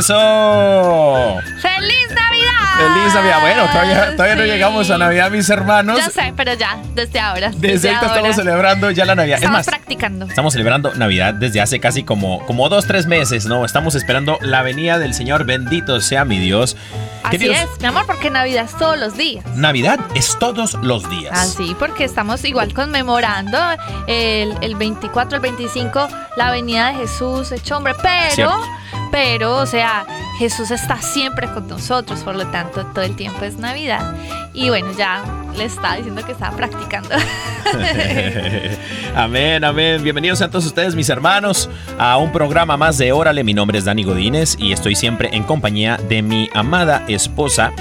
¡Eso! ¡Feliz Navidad! Feliz Navidad. Bueno, todavía, todavía no llegamos a Navidad, mis hermanos. Ya sé, pero ya, desde ahora. Desde ahorita ahora. estamos celebrando ya la Navidad. Es Estamos más, practicando. Estamos celebrando Navidad desde hace casi como, como dos, tres meses, ¿no? Estamos esperando la venida del Señor. Bendito sea mi Dios. Así Dios- es, mi amor, porque Navidad es todos los días. Navidad es todos los días. Así, porque estamos igual conmemorando el, el 24, el 25, la venida de Jesús hecho hombre, pero, Cierto. Pero, o sea, Jesús está siempre con nosotros, por lo tanto, todo el tiempo es Navidad. Y bueno, ya le estaba diciendo que estaba practicando. amén, amén. Bienvenidos sean todos ustedes, mis hermanos, a un programa más de Órale. Mi nombre es Dani Godínez y estoy siempre en compañía de mi amada esposa.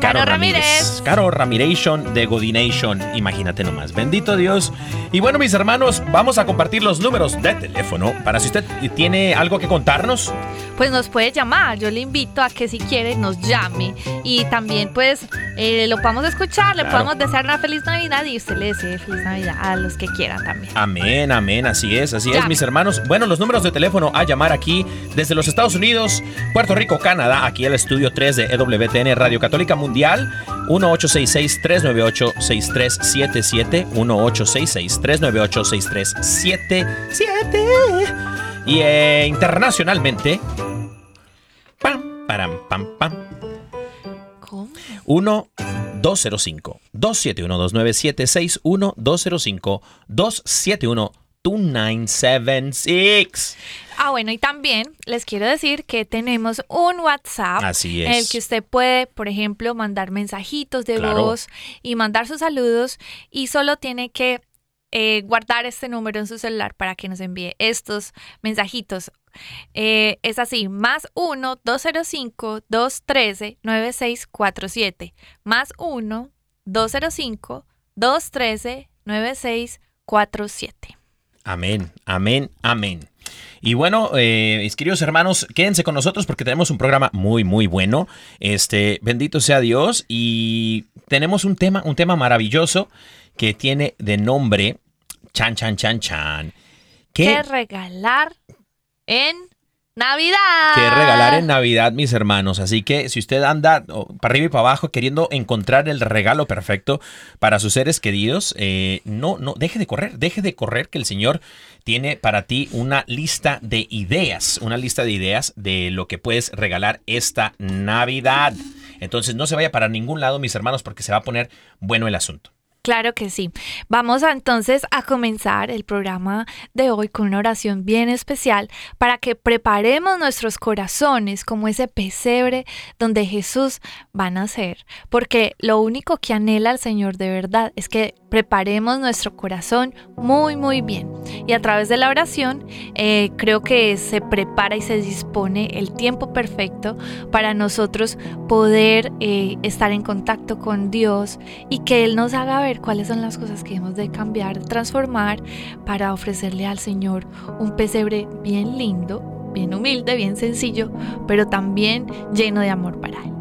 Caro Ramírez. Caro Ramiration de Godination. Imagínate nomás. Bendito Dios. Y bueno, mis hermanos, vamos a compartir los números de teléfono para si usted tiene algo que contarnos. Pues nos puede llamar. Yo le invito a que si quiere nos llame. Y también pues eh, lo podamos escuchar, le Claro. podemos desear una feliz Navidad y usted le desee feliz Navidad a los que quieran también. Amén, amén, así es, así es, mis hermanos. Bueno, los números de teléfono a llamar aquí desde los Estados Unidos, Puerto Rico, Canadá, aquí al estudio 3 de EWTN Radio Católica Mundial, 1866-398-6377, 1866-398-6377. Y eh, internacionalmente, pam, param, pam, pam, ¿Cómo? 1 205 271 2976 1 205 271 2976 Ah, bueno, y también les quiero decir que tenemos un WhatsApp. Así En el es. que usted puede, por ejemplo, mandar mensajitos de Claro. voz y mandar sus saludos y solo tiene que eh, guardar este número en su celular para que nos envíe estos mensajitos. Eh, es así, más 1-205-213-9647. Más 1-205-213-9647. Amén, amén, amén. Y bueno, eh, mis queridos hermanos, quédense con nosotros porque tenemos un programa muy, muy bueno. Este, bendito sea Dios. Y tenemos un tema, un tema maravilloso que tiene de nombre Chan, Chan, Chan, Chan. ¿Qué regalar en Navidad? que regalar en Navidad, mis hermanos. Así que si usted anda oh, para arriba y para abajo queriendo encontrar el regalo perfecto para sus seres queridos, eh, no, no, deje de correr, deje de correr que el Señor tiene para ti una lista de ideas, una lista de ideas de lo que puedes regalar esta Navidad. Entonces no se vaya para ningún lado, mis hermanos, porque se va a poner bueno el asunto. Claro que sí. Vamos entonces a comenzar el programa de hoy con una oración bien especial para que preparemos nuestros corazones como ese pesebre donde Jesús va a nacer. Porque lo único que anhela el Señor de verdad es que preparemos nuestro corazón muy, muy bien. Y a través de la oración eh, creo que se prepara y se dispone el tiempo perfecto para nosotros poder eh, estar en contacto con Dios y que Él nos haga ver cuáles son las cosas que hemos de cambiar, transformar para ofrecerle al Señor un pesebre bien lindo, bien humilde, bien sencillo, pero también lleno de amor para Él.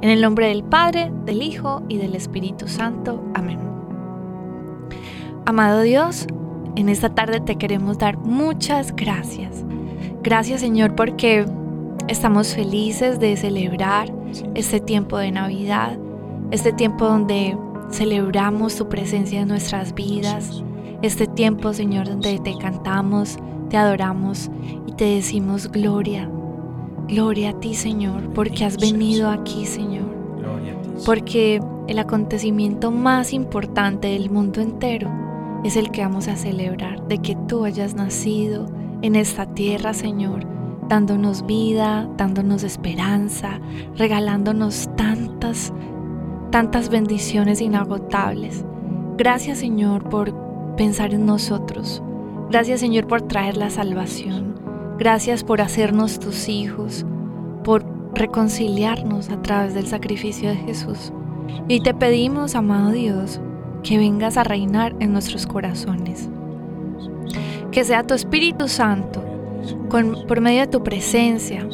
En el nombre del Padre, del Hijo y del Espíritu Santo. Amén. Amado Dios, en esta tarde te queremos dar muchas gracias. Gracias Señor porque estamos felices de celebrar este tiempo de Navidad, este tiempo donde celebramos tu presencia en nuestras vidas, este tiempo Señor donde te cantamos, te adoramos y te decimos gloria, gloria a ti Señor, porque has venido aquí Señor, porque el acontecimiento más importante del mundo entero es el que vamos a celebrar, de que tú hayas nacido en esta tierra, Señor, dándonos vida, dándonos esperanza, regalándonos tantas, tantas bendiciones inagotables. Gracias, Señor, por pensar en nosotros. Gracias, Señor, por traer la salvación. Gracias por hacernos tus hijos, por reconciliarnos a través del sacrificio de Jesús. Y te pedimos, amado Dios, que vengas a reinar en nuestros corazones. Que sea tu Espíritu Santo, con, por medio de tu presencia,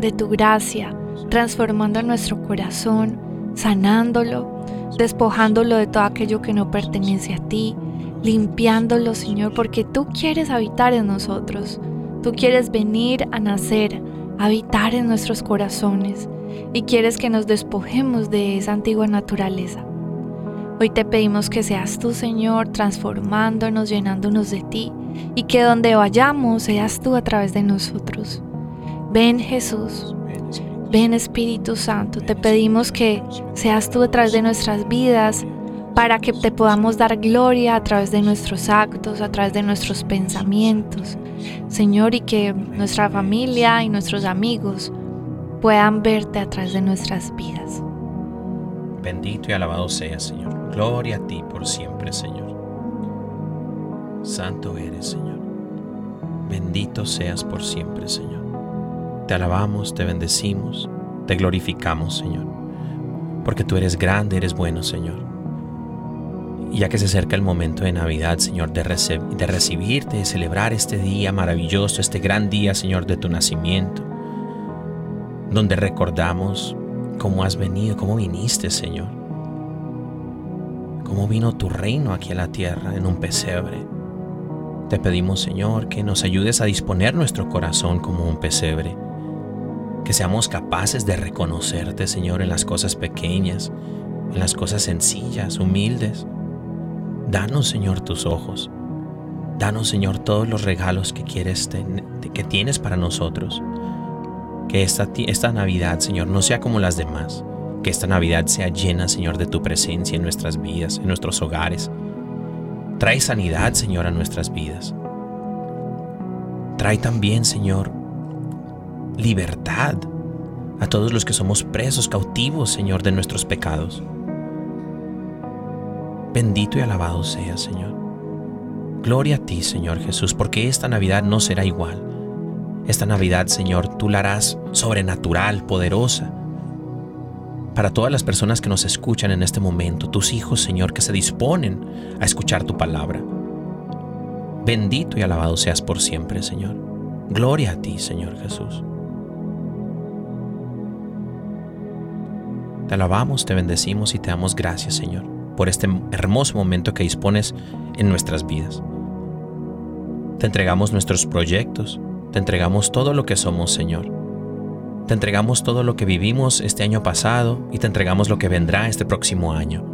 de tu gracia, transformando nuestro corazón, sanándolo, despojándolo de todo aquello que no pertenece a ti, limpiándolo, Señor, porque tú quieres habitar en nosotros. Tú quieres venir a nacer, habitar en nuestros corazones y quieres que nos despojemos de esa antigua naturaleza. Hoy te pedimos que seas tú, Señor, transformándonos, llenándonos de ti y que donde vayamos seas tú a través de nosotros. Ven Jesús, Ven. Ven Espíritu Santo, te pedimos que seas tú través de nuestras vidas para que te podamos dar gloria a través de nuestros actos, a través de nuestros pensamientos, Señor, y que nuestra familia y nuestros amigos puedan verte a través de nuestras vidas. Bendito y alabado seas, Señor. Gloria a ti por siempre, Señor. Santo eres, Señor. Bendito seas por siempre, Señor. Te alabamos, te bendecimos, te glorificamos, Señor. Porque tú eres grande, eres bueno, Señor. Y ya que se acerca el momento de Navidad, Señor, de, de recibirte, de celebrar este día maravilloso, este gran día, Señor, de tu nacimiento, donde recordamos cómo has venido, cómo viniste, Señor. Cómo vino tu reino aquí a la tierra en un pesebre. Te pedimos, Señor, que nos ayudes a disponer nuestro corazón como un pesebre. Que seamos capaces de reconocerte, Señor, en las cosas pequeñas, en las cosas sencillas, humildes. Danos, Señor, tus ojos. Danos, Señor, todos los regalos que quieres, que tienes para nosotros. Que esta, esta Navidad, Señor, no sea como las demás. Que esta Navidad sea llena, Señor, de tu presencia en nuestras vidas, en nuestros hogares. Trae sanidad, Señor, a nuestras vidas. Trae también, Señor, libertad a todos los que somos presos, cautivos, Señor, de nuestros pecados. Bendito y alabado sea, Señor. Gloria a ti, Señor Jesús, porque esta Navidad no será igual. Esta Navidad, Señor, tú la harás sobrenatural, poderosa. Para todas las personas que nos escuchan en este momento, tus hijos, Señor, que se disponen a escuchar tu palabra. Bendito y alabado seas por siempre, Señor. Gloria a ti, Señor Jesús. Te alabamos, te bendecimos y te damos gracias, Señor, por este hermoso momento que dispones en nuestras vidas. Te entregamos nuestros proyectos, te entregamos todo lo que somos, Señor. Te entregamos todo lo que vivimos este año pasado y te entregamos lo que vendrá este próximo año.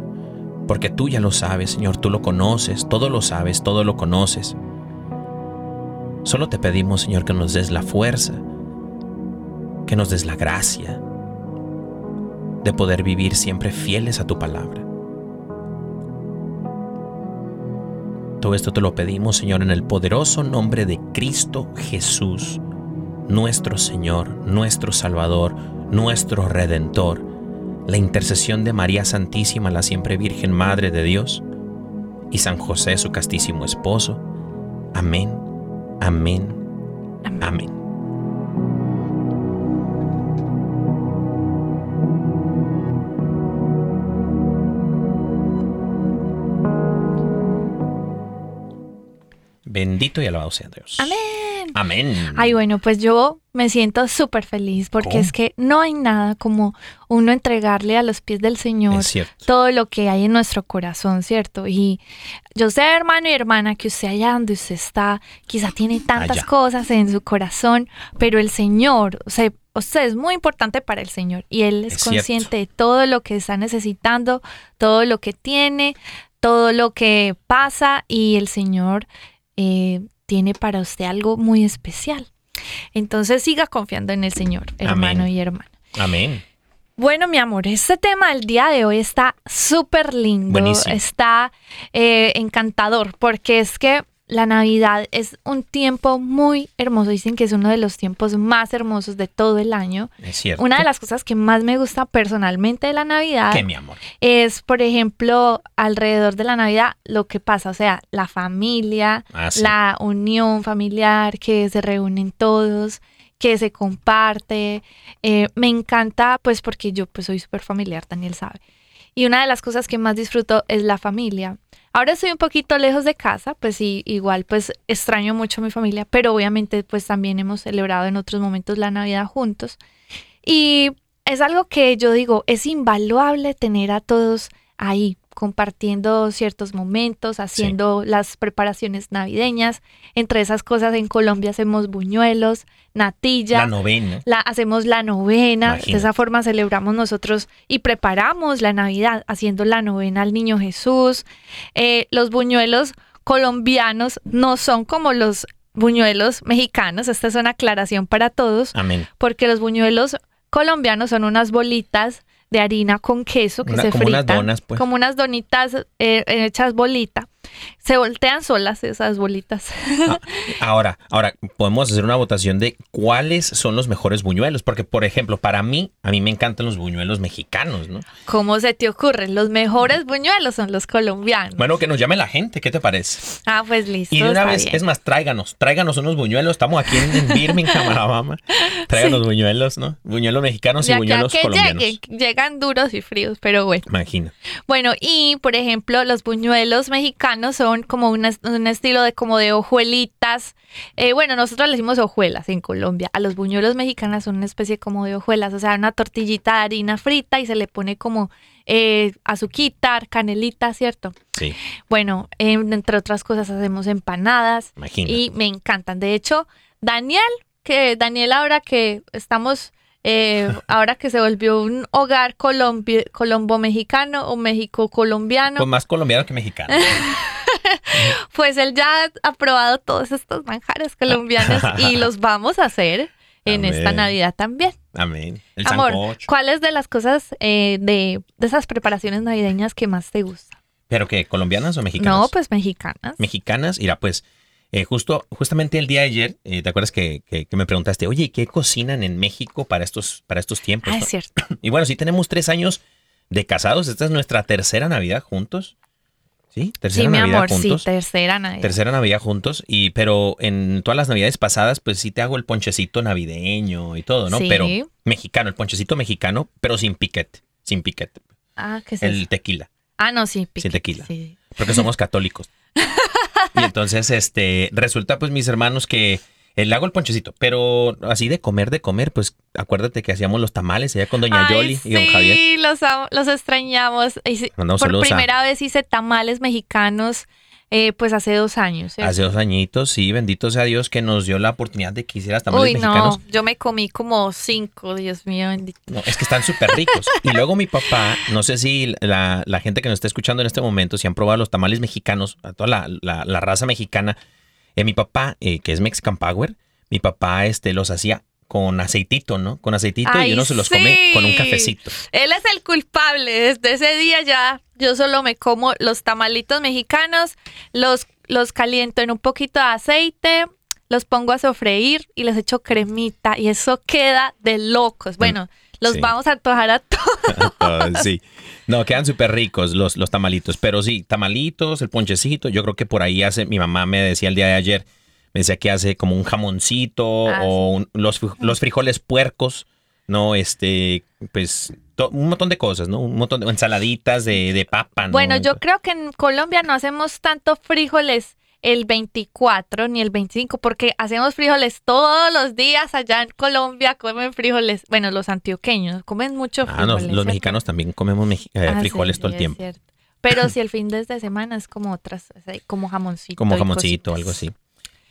Porque tú ya lo sabes, Señor, tú lo conoces, todo lo sabes, todo lo conoces. Solo te pedimos, Señor, que nos des la fuerza, que nos des la gracia de poder vivir siempre fieles a tu palabra. Todo esto te lo pedimos, Señor, en el poderoso nombre de Cristo Jesús, nuestro Señor, nuestro Salvador, nuestro Redentor, la intercesión de María Santísima, la siempre Virgen Madre de Dios, y San José, su castísimo esposo. Amén, amén, amén. Bendito y alabado sea Dios. Amén. Amén. Ay, bueno, pues yo me siento súper feliz porque ¿Cómo? es que no hay nada como uno entregarle a los pies del Señor todo lo que hay en nuestro corazón, ¿cierto? Y yo sé, hermano y hermana, que usted allá donde usted está, quizá tiene tantas Allá. cosas en su corazón, pero el Señor, o sea, usted es muy importante para el Señor y Él es, Es cierto. consciente de todo lo que está necesitando, todo lo que tiene, todo lo que pasa y el Señor eh, tiene para usted algo muy especial. Entonces siga confiando en el Señor, hermano Amén. y hermana. Amén. Bueno, mi amor, este tema del día de hoy está súper lindo, Buenísimo. está eh, encantador, porque es que la Navidad es un tiempo muy hermoso. Dicen que es uno de los tiempos más hermosos de todo el año. Es cierto. Una de las cosas que más me gusta personalmente de la Navidad ¿Qué, mi amor? es, por ejemplo, alrededor de la Navidad lo que pasa, o sea, la familia, Ah, sí. la unión familiar, que se reúnen todos, que se comparte. Eh, me encanta, pues, porque yo pues soy súper familiar, Daniel sabe. Y una de las cosas que más disfruto es la familia. Ahora estoy un poquito lejos de casa, pues sí, igual pues extraño mucho a mi familia, pero obviamente pues también hemos celebrado en otros momentos la Navidad juntos. Y es algo que yo digo, es invaluable tener a todos ahí compartiendo ciertos momentos, haciendo las preparaciones navideñas. Entre esas cosas en Colombia hacemos buñuelos, natilla. La novena. La, hacemos la novena, de esa forma celebramos nosotros y preparamos la Navidad haciendo la novena al Niño Jesús. Eh, los buñuelos colombianos no son como los buñuelos mexicanos, esta es una aclaración para todos, Amén. porque los buñuelos colombianos son unas bolitas de harina con queso que Una- se como unas donas, pues. como unas donitas eh, hechas bolita. Se voltean solas esas bolitas. Ah, Ahora, ahora podemos hacer una votación de cuáles son los mejores buñuelos, porque por ejemplo, para mí, a mí me encantan los buñuelos mexicanos, ¿no? ¿Cómo se te ocurre? Los mejores buñuelos son los colombianos. Bueno, que nos llame la gente, ¿qué te parece? Ah, pues listo. Y de una vez, bien. es más, tráiganos, tráiganos unos buñuelos. Estamos aquí en, en Birmingham, Alabama. Tráiganos buñuelos, ¿no? Buñuelos mexicanos y buñuelos que colombianos. lleguen, llegan duros y fríos, pero bueno. Imagina. Bueno, y por ejemplo, los buñuelos mexicanos son como una- un estilo de como de hojuelitas. Eh, bueno, nosotros le decimos hojuelas en Colombia. A los buñuelos mexicanos son una especie como de hojuelas, o sea, una tortillita de harina frita y se le pone como eh, azuquita, canelita, ¿cierto? Sí, Bueno, entre otras cosas hacemos empanadas imagina. y me encantan. De hecho, Daniel, que Daniel ahora que estamos, eh, ahora que se volvió un hogar colombo-mexicano o México-colombiano, Pues más colombiano que mexicano. pues él ya ha probado todos estos manjares colombianos y los vamos a hacer en esta. Navidad también. Amén. El Amor, sancocho. ¿cuáles de las cosas eh, de, de esas preparaciones navideñas que más te gustan? ¿Pero qué? ¿Colombianas o mexicanas? No, pues mexicanas. mexicanas. Mira, pues eh, justo, justamente el día de ayer, eh, ¿te acuerdas que, que- que me preguntaste, oye, ¿qué cocinan en México para estos, para estos tiempos? Ah, no?" es cierto. Y bueno, sí tenemos tres años de casados. Esta es nuestra tercera Navidad juntos. ¿Sí? Tercera Sí, mi Navidad amor, sí, juntos. tercera Navidad. Tercera Navidad juntos. Y, pero en todas las Navidades pasadas, pues sí te hago el ponchecito navideño y todo, ¿no? Sí. Pero mexicano, el ponchecito mexicano, pero sin piquete. Sin piquete. Ah, ¿qué es El eso? tequila. Ah, no, sí, piquete, tequila. sí. porque somos católicos. Y entonces, este, resulta, pues, mis hermanos, que eh, le hago el ponchecito, pero así de comer, de comer, pues, acuérdate que hacíamos los tamales allá con Doña Ay, Yoli y Don Javier. Sí, los, los extrañamos. Por a- primera vez hice tamales mexicanos, eh, pues hace dos años. ¿cierto? Hace dos añitos, sí, bendito sea Dios que nos dio la oportunidad de que hicieras tamales Uy, mexicanos. no, yo me comí como cinco, Dios mío, bendito. No, es que están súper ricos. Y luego mi papá, no sé si la, la gente que nos está escuchando en este momento, si han probado los tamales mexicanos, a toda la, la- la raza mexicana, eh, mi papá, eh, que es Mexican Power, mi papá este, los hacía con aceitito, ¿no? Con aceitito y uno se los come con un cafecito. Él es el culpable. Desde ese día ya yo solo me como los tamalitos mexicanos, los, los caliento en un poquito de aceite, los pongo a sofreír y les echo cremita y eso queda de locos. Bueno, los sí. vamos a antojar a todos. Ah, sí. No, quedan súper ricos los, los tamalitos. Pero sí, tamalitos, el ponchecito. Yo creo que por ahí hace, mi mamá me decía el día de ayer, me decía que hace como un jamoncito Ah, o un- los, los frijoles puercos, ¿no? Este, pues, to- un montón de cosas, ¿no? Un montón de ensaladitas de, de papa, ¿no? Bueno, yo creo que en Colombia no hacemos tanto frijoles el 24 ni el 25 porque hacemos frijoles todos los días allá en Colombia, comen frijoles. Bueno, los antioqueños comen mucho Ah, frijoles. no, los ¿cierto? mexicanos también comemos eh, Ah, frijoles sí, todo el tiempo. cierto. Pero si el fin de semana es como otras, como jamoncito. Como jamoncito, cositas. algo así.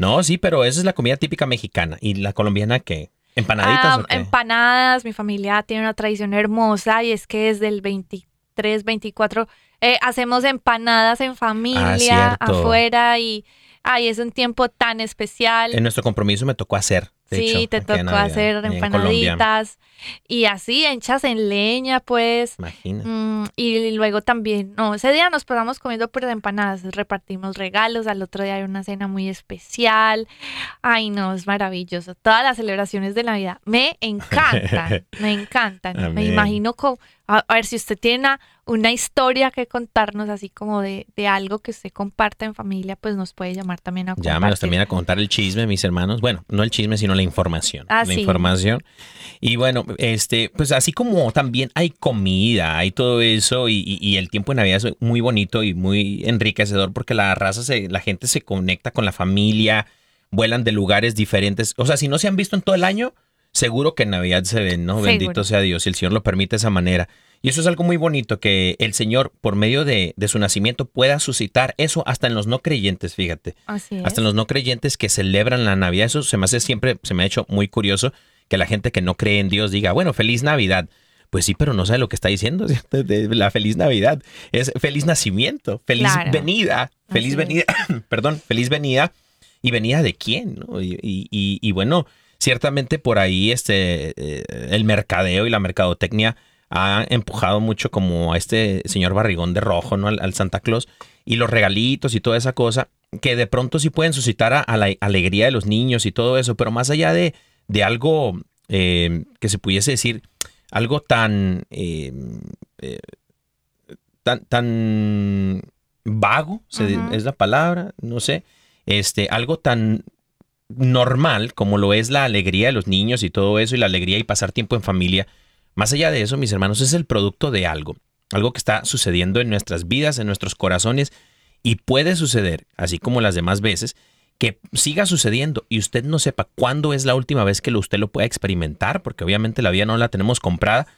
No, sí, pero esa es la comida típica mexicana. ¿Y la colombiana qué? ¿Empanaditas o qué? empanadas, mi familia tiene una tradición hermosa y es que desde el 23, 24 eh, hacemos empanadas en familia, Ah, afuera y ay, es un tiempo tan especial. En nuestro compromiso me tocó hacer. Sí, hecho, te tocó Navidad, hacer empanaditas y así hechas en leña, pues. Imagina. Mm, y luego también, no, ese día nos pasamos comiendo puras empanadas, repartimos regalos, al otro día hay una cena muy especial. Ay, no, es maravilloso. Todas las celebraciones de Navidad me encantan, me encantan. Me imagino como, a, a ver si usted tiene una, una historia que contarnos así como de, de algo que usted comparta en familia, pues nos puede llamar también a compartir. Llámenos también a contar el chisme, mis hermanos. Bueno, no el chisme, sino la información. Ah, la sí. información. Y bueno, este, pues así como también hay comida, hay todo eso, y, y- y el tiempo de Navidad es muy bonito y muy enriquecedor porque la raza se, la gente se conecta con la familia, vuelan de lugares diferentes. O sea, si no se han visto en todo el año, seguro que en Navidad se ven, ¿no? Seguro. Bendito sea Dios, si el Señor lo permite de esa manera. Y eso es algo muy bonito, que el Señor, por medio de, de su nacimiento, pueda suscitar eso hasta en los no creyentes, fíjate Así es. hasta en los no creyentes que celebran la Navidad. Eso se me hace siempre, se me ha hecho muy curioso que la gente que no cree en Dios diga, bueno, feliz Navidad. Pues sí, pero no sabe lo que está diciendo. de La feliz Navidad es feliz nacimiento, feliz Claro. venida, feliz Así venida, perdón, feliz venida. ¿Y venida de quién? no? Y, y- y- y bueno, ciertamente por ahí este, eh, el mercadeo y la mercadotecnia ha empujado mucho como a este señor barrigón de rojo, ¿no? Al, al Santa Claus y los regalitos y toda esa cosa, que de pronto sí pueden suscitar a, a la alegría de los niños y todo eso, pero más allá de, de algo eh, que se pudiese decir, algo tan, eh, eh, tan, tan vago, se- es la palabra, no sé, este, algo tan normal como lo es la alegría de los niños y todo eso, y la alegría y pasar tiempo en familia, más allá de eso, mis hermanos, es el producto de algo, algo que está sucediendo en nuestras vidas, en nuestros corazones, y puede suceder, así como las demás veces, que siga sucediendo y usted no sepa cuándo es la última vez que usted lo pueda experimentar, porque obviamente la vida no la tenemos comprada,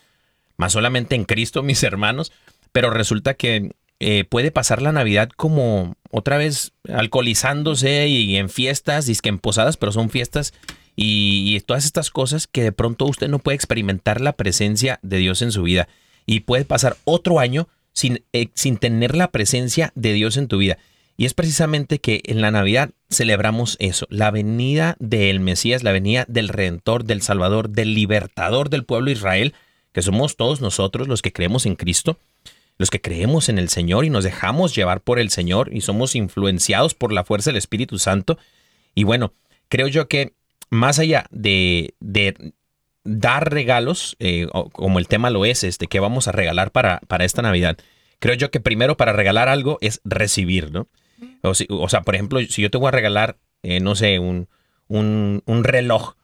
más solamente en Cristo, mis hermanos, pero resulta que eh, puede pasar la Navidad como otra vez alcoholizándose y en fiestas, que en posadas, pero son fiestas y, todas estas cosas que de pronto usted no puede experimentar la presencia de Dios en su vida y puede pasar otro año sin, eh, sin tener la presencia de Dios en tu vida. Y es precisamente que en la Navidad celebramos eso, la venida del Mesías, la venida del Redentor, del Salvador, del Libertador del pueblo de Israel, que somos todos nosotros los que creemos en Cristo, los que creemos en el Señor y nos dejamos llevar por el Señor y somos influenciados por la fuerza del Espíritu Santo. Y bueno, creo yo que más allá de, de dar regalos, eh, como el tema lo es, este, que vamos a regalar para, para esta Navidad, creo yo que primero para regalar algo es recibir, ¿no? O, si- o sea, por ejemplo, si yo te voy a regalar, eh, no sé, un, un, un reloj,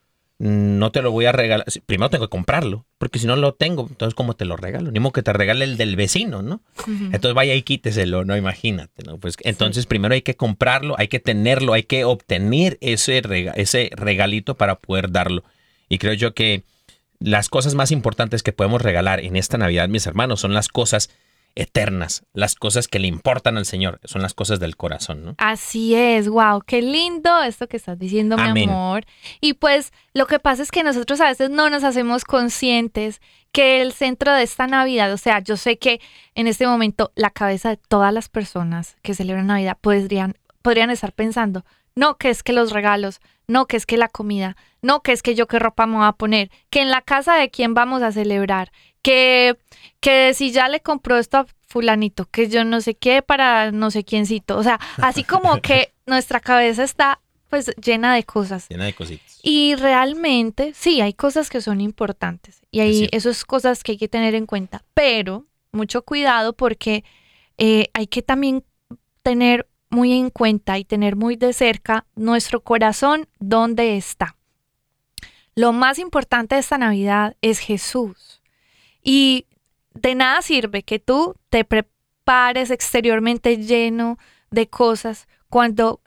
no te lo voy a regalar. Primero tengo que comprarlo, porque si no lo tengo, entonces ¿cómo te lo regalo? Ni modo que te regale el del vecino, ¿no? Entonces vaya y quíteselo, no imagínate, ¿no? Pues entonces primero hay que comprarlo, hay que tenerlo, hay que obtener ese, rega- ese regalito para poder darlo. Y creo yo que las cosas más importantes que podemos regalar en esta Navidad, mis hermanos, son las cosas eternas, las cosas que le importan al Señor, son las cosas del corazón, ¿no? Así es, wow, qué lindo esto que estás diciendo, mi amor. Y pues lo que pasa es que nosotros a veces no nos hacemos conscientes que el centro de esta Navidad, o sea, yo sé que en este momento la cabeza de todas las personas que celebran Navidad podrían, podrían estar pensando, no, que es que los regalos, no, que es que la comida, no, que es que yo qué ropa me voy a poner, que en la casa de quién vamos a celebrar, que, que si ya le compró esto a fulanito, que yo no sé qué para no sé quiéncito. O sea, así como que nuestra cabeza está pues llena de cosas. Llena de cositas. Y realmente, sí, hay cosas que son importantes. Y Es hay cierto. esas cosas que hay que tener en cuenta. Pero mucho cuidado porque eh, hay que también tener muy en cuenta y tener muy de cerca nuestro corazón, dónde está. Lo más importante de esta Navidad es Jesús. Y de nada sirve que tú te prepares exteriormente lleno de cosas cuando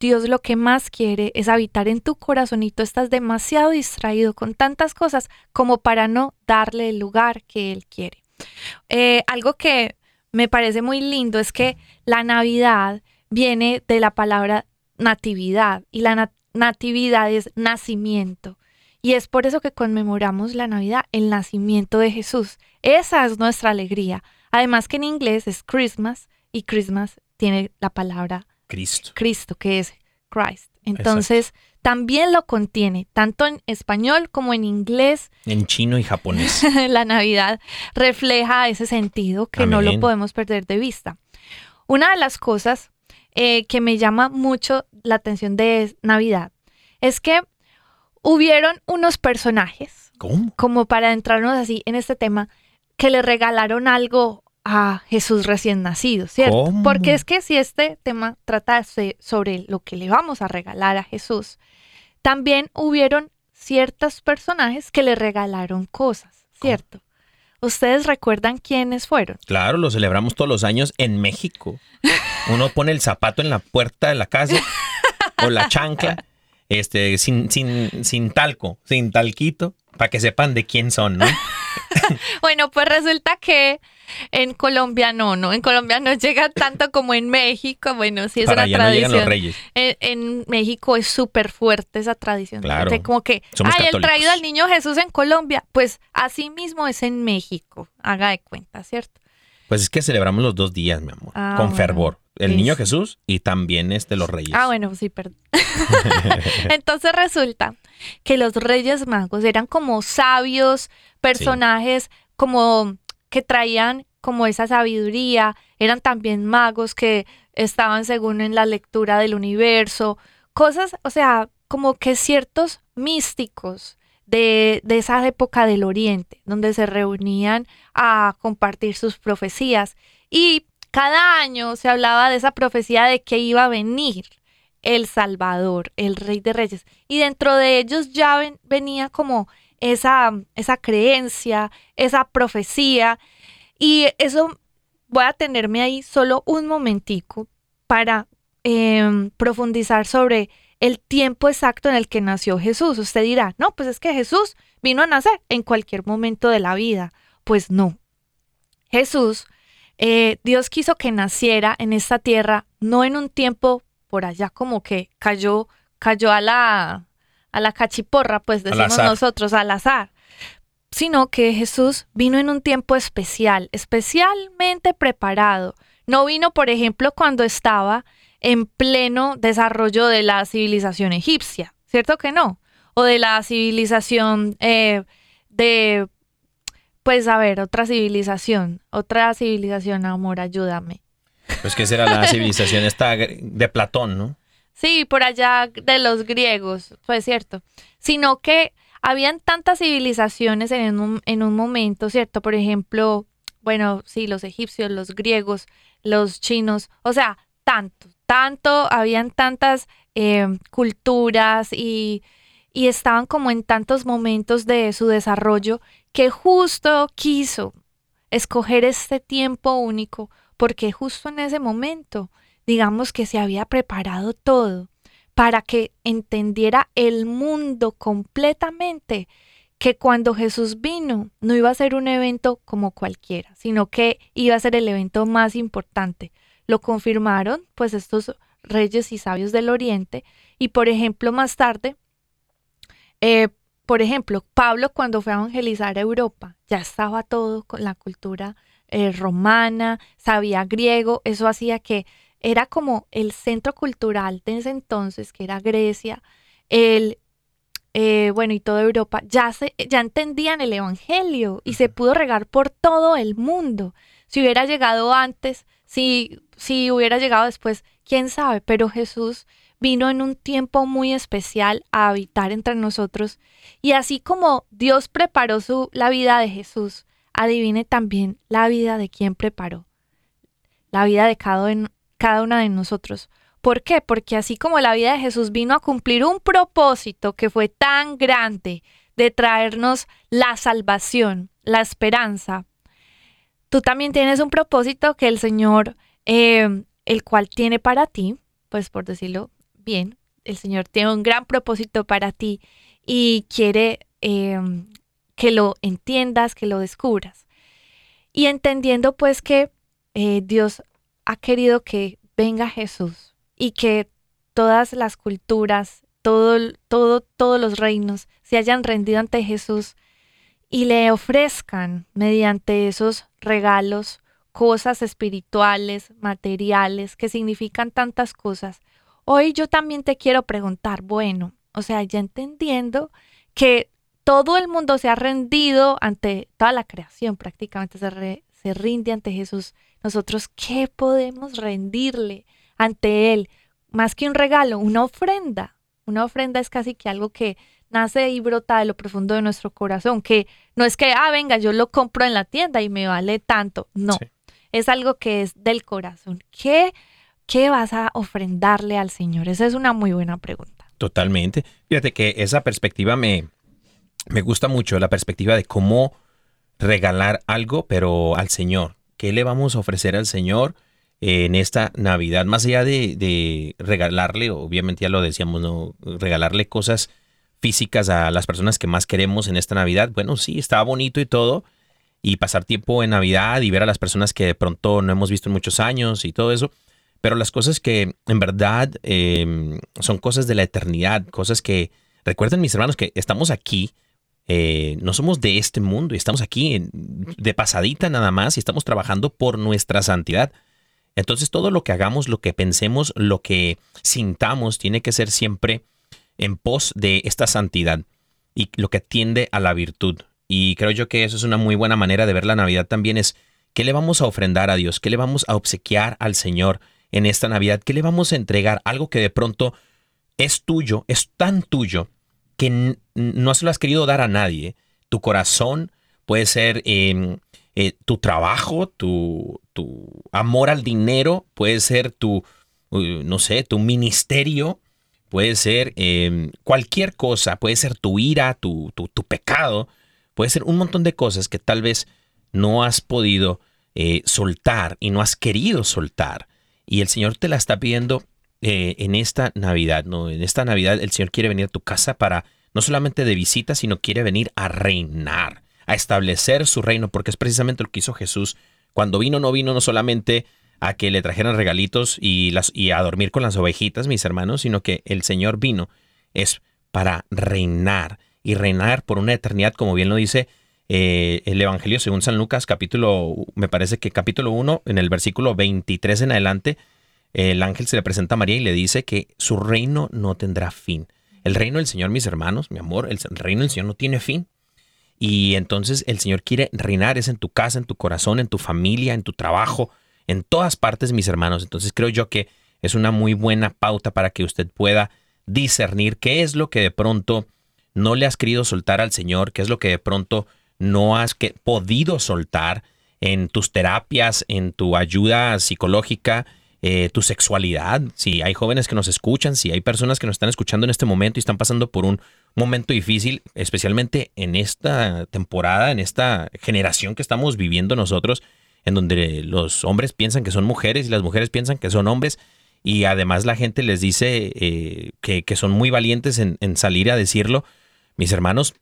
Dios lo que más quiere es habitar en tu corazón y tú estás demasiado distraído con tantas cosas como para no darle el lugar que Él quiere. Eh, algo que me parece muy lindo es que la Navidad viene de la palabra natividad y la na- natividad es nacimiento. Y es por eso que conmemoramos la Navidad, el nacimiento de Jesús. Esa es nuestra alegría. Además que en inglés es Christmas y Christmas tiene la palabra Cristo. Cristo, que es Christ. Entonces, también lo contiene, tanto en español como en inglés. En chino y japonés. la Navidad refleja ese sentido que no lo podemos perder de vista. Una de las cosas eh, que me llama mucho la atención de Navidad es que hubieron unos personajes, ¿Cómo? como para entrarnos así en este tema, que le regalaron algo a Jesús recién nacido, ¿cierto? ¿Cómo? Porque es que si este tema trata se- sobre lo que le vamos a regalar a Jesús, también hubieron ciertos personajes que le regalaron cosas, ¿cierto? ¿Ustedes recuerdan quiénes fueron? Claro, lo celebramos todos los años en México. Uno pone el zapato en la puerta de la casa o la chancla, este, sin, sin, sin talco, sin talquito, para que sepan de quién son, ¿no? Bueno, pues resulta que en Colombia no, no, en Colombia no llega tanto como en México, bueno, sí es para una no tradición. los reyes. En, en México es súper fuerte esa tradición. Claro. Como que, Somos ay, el traído al niño Jesús en Colombia. Pues así mismo es en México. Haga de cuenta, ¿cierto? Pues es que celebramos los dos días, mi amor, Ah, con bueno. fervor. El niño Jesús y también este los reyes. Ah, bueno, sí, perdón. Entonces resulta que los Reyes Magos eran como sabios, personajes como que traían como esa sabiduría, eran también magos que estaban según en la lectura del universo, cosas, o sea, como que ciertos místicos de, de esa época del Oriente, donde se reunían a compartir sus profecías. Y cada año se hablaba de esa profecía de que iba a venir el Salvador, el Rey de Reyes. Y dentro de ellos ya ven- venía como esa, esa creencia, esa profecía. Y eso voy a tenerme ahí solo un momentico para em, profundizar sobre el tiempo exacto en el que nació Jesús. Usted dirá, no, pues es que Jesús vino a nacer en cualquier momento de la vida. Pues no. Jesús, eh, Dios quiso que naciera en esta tierra, no en un tiempo por allá como que cayó, cayó a la, a la cachiporra, pues decimos nosotros, al azar, sino que Jesús vino en un tiempo especial, especialmente preparado. No vino, por ejemplo, cuando estaba en pleno desarrollo de la civilización egipcia, ¿cierto que no? O de la civilización eh, de, pues a ver, otra civilización, otra civilización, amor, ayúdame. Pues que será la civilización esta de Platón, ¿no? Sí, por allá de los griegos, fue cierto. Sino que habían tantas civilizaciones en un, en un momento, ¿cierto? Por ejemplo, bueno, sí, los egipcios, los griegos, los chinos, o sea, tanto, tanto, habían tantas eh, culturas y, y estaban como en tantos momentos de su desarrollo que justo quiso escoger este tiempo único porque justo en ese momento digamos que se había preparado todo para que entendiera el mundo completamente que cuando Jesús vino no iba a ser un evento como cualquiera, sino que iba a ser el evento más importante. Lo confirmaron pues estos reyes y sabios del Oriente y por ejemplo más tarde, eh, por ejemplo, Pablo cuando fue a evangelizar a Europa ya estaba todo con la cultura eh, romana, sabía griego, eso hacía que era como el centro cultural de ese entonces, que era Grecia, el, eh, bueno, y toda Europa, ya, se, ya entendían el Evangelio y se pudo regar por todo el mundo. Si hubiera llegado antes, si, si hubiera llegado después, quién sabe, pero Jesús vino en un tiempo muy especial a habitar entre nosotros y así como Dios preparó su, la vida de Jesús, adivine también la vida de quien preparó, la vida de cada, en- cada una de nosotros. ¿Por qué? Porque así como la vida de Jesús vino a cumplir un propósito que fue tan grande de traernos la salvación, la esperanza, tú también tienes un propósito que el Señor, eh, el cual tiene para ti, pues por decirlo bien, el Señor tiene un gran propósito para ti y quiere eh, que lo entiendas, que lo descubras. Y entendiendo pues que eh, Dios ha querido que venga Jesús y que todas las culturas, todo, todo, todos los reinos se hayan rendido ante Jesús y le ofrezcan mediante esos regalos cosas espirituales, materiales, que significan tantas cosas. Hoy yo también te quiero preguntar, bueno, o sea, ya entendiendo que todo el mundo se ha rendido ante toda la creación, prácticamente se, se rinde ante Jesús. Nosotros, ¿qué podemos rendirle ante Él? Más que un regalo, una ofrenda. Una ofrenda es casi que algo que nace y brota de lo profundo de nuestro corazón, que no es que, ah, venga, yo lo compro en la tienda y me vale tanto. No, es algo que es del corazón. ¿Qué, ¿Qué vas a ofrendarle al Señor? Esa es una muy buena pregunta. Totalmente. Fíjate que esa perspectiva me, me gusta mucho, la perspectiva de cómo regalar algo, pero al Señor. ¿Qué le vamos a ofrecer al Señor en esta Navidad? Más allá de, de regalarle, obviamente ya lo decíamos, ¿no? regalarle cosas físicas a las personas que más queremos en esta Navidad. Bueno, sí, está bonito y todo. Y pasar tiempo en Navidad y ver a las personas que de pronto no hemos visto en muchos años y todo eso. Pero las cosas que en verdad em, son cosas de la eternidad, cosas que recuerden mis hermanos que estamos aquí, eh, no somos de este mundo y estamos aquí de pasadita nada más y estamos trabajando por nuestra santidad. Entonces todo lo que hagamos, lo que pensemos, lo que sintamos, tiene que ser siempre en pos de esta santidad y lo que tiende a la virtud. Y creo yo que eso es una muy buena manera de ver la Navidad también es qué le vamos a ofrendar a Dios, qué le vamos a obsequiar al Señor en esta Navidad, qué le vamos a entregar, algo que de pronto es tuyo, es tan tuyo que no se lo has querido dar a nadie. Tu corazón puede ser em, eh, tu trabajo, tu, tu, amor al dinero, puede ser tu, no sé, tu ministerio, puede ser em, cualquier cosa, puede ser tu ira, tu, tu, pecado, puede ser un montón de cosas que tal vez no has podido eh, soltar y no has querido soltar. Y el Señor te la está pidiendo eh, en esta Navidad, ¿no? En esta Navidad el Señor quiere venir a tu casa para no solamente de visita, sino quiere venir a reinar, a establecer su reino, porque es precisamente lo que hizo Jesús. Cuando vino, no vino no solamente a que le trajeran regalitos y, las, y a dormir con las ovejitas, mis hermanos, sino que el Señor vino es para reinar y reinar por una eternidad, como bien lo dice eh, el Evangelio según San Lucas, capítulo, me parece que capítulo 1, en el versículo 23 en adelante, el ángel se le presenta a María y le dice que su reino no tendrá fin. El reino del Señor, mis hermanos, mi amor, el reino del Señor no tiene fin. Y entonces el Señor quiere reinar, es en tu casa, en tu corazón, en tu familia, en tu trabajo, en todas partes, mis hermanos. Entonces creo yo que es una muy buena pauta para que usted pueda discernir qué es lo que de pronto no le has querido soltar al Señor, qué es lo que de pronto no has podido soltar en tus terapias, en tu ayuda psicológica, eh, tu sexualidad. Si hay jóvenes que nos escuchan, si hay personas que nos están escuchando en este momento y están pasando por un momento difícil, especialmente en esta temporada, en esta generación que estamos viviendo nosotros, en donde los hombres piensan que son mujeres y las mujeres piensan que son hombres. Y además la gente les dice eh, que, son muy valientes en, en, salir a decirlo. Mis hermanos,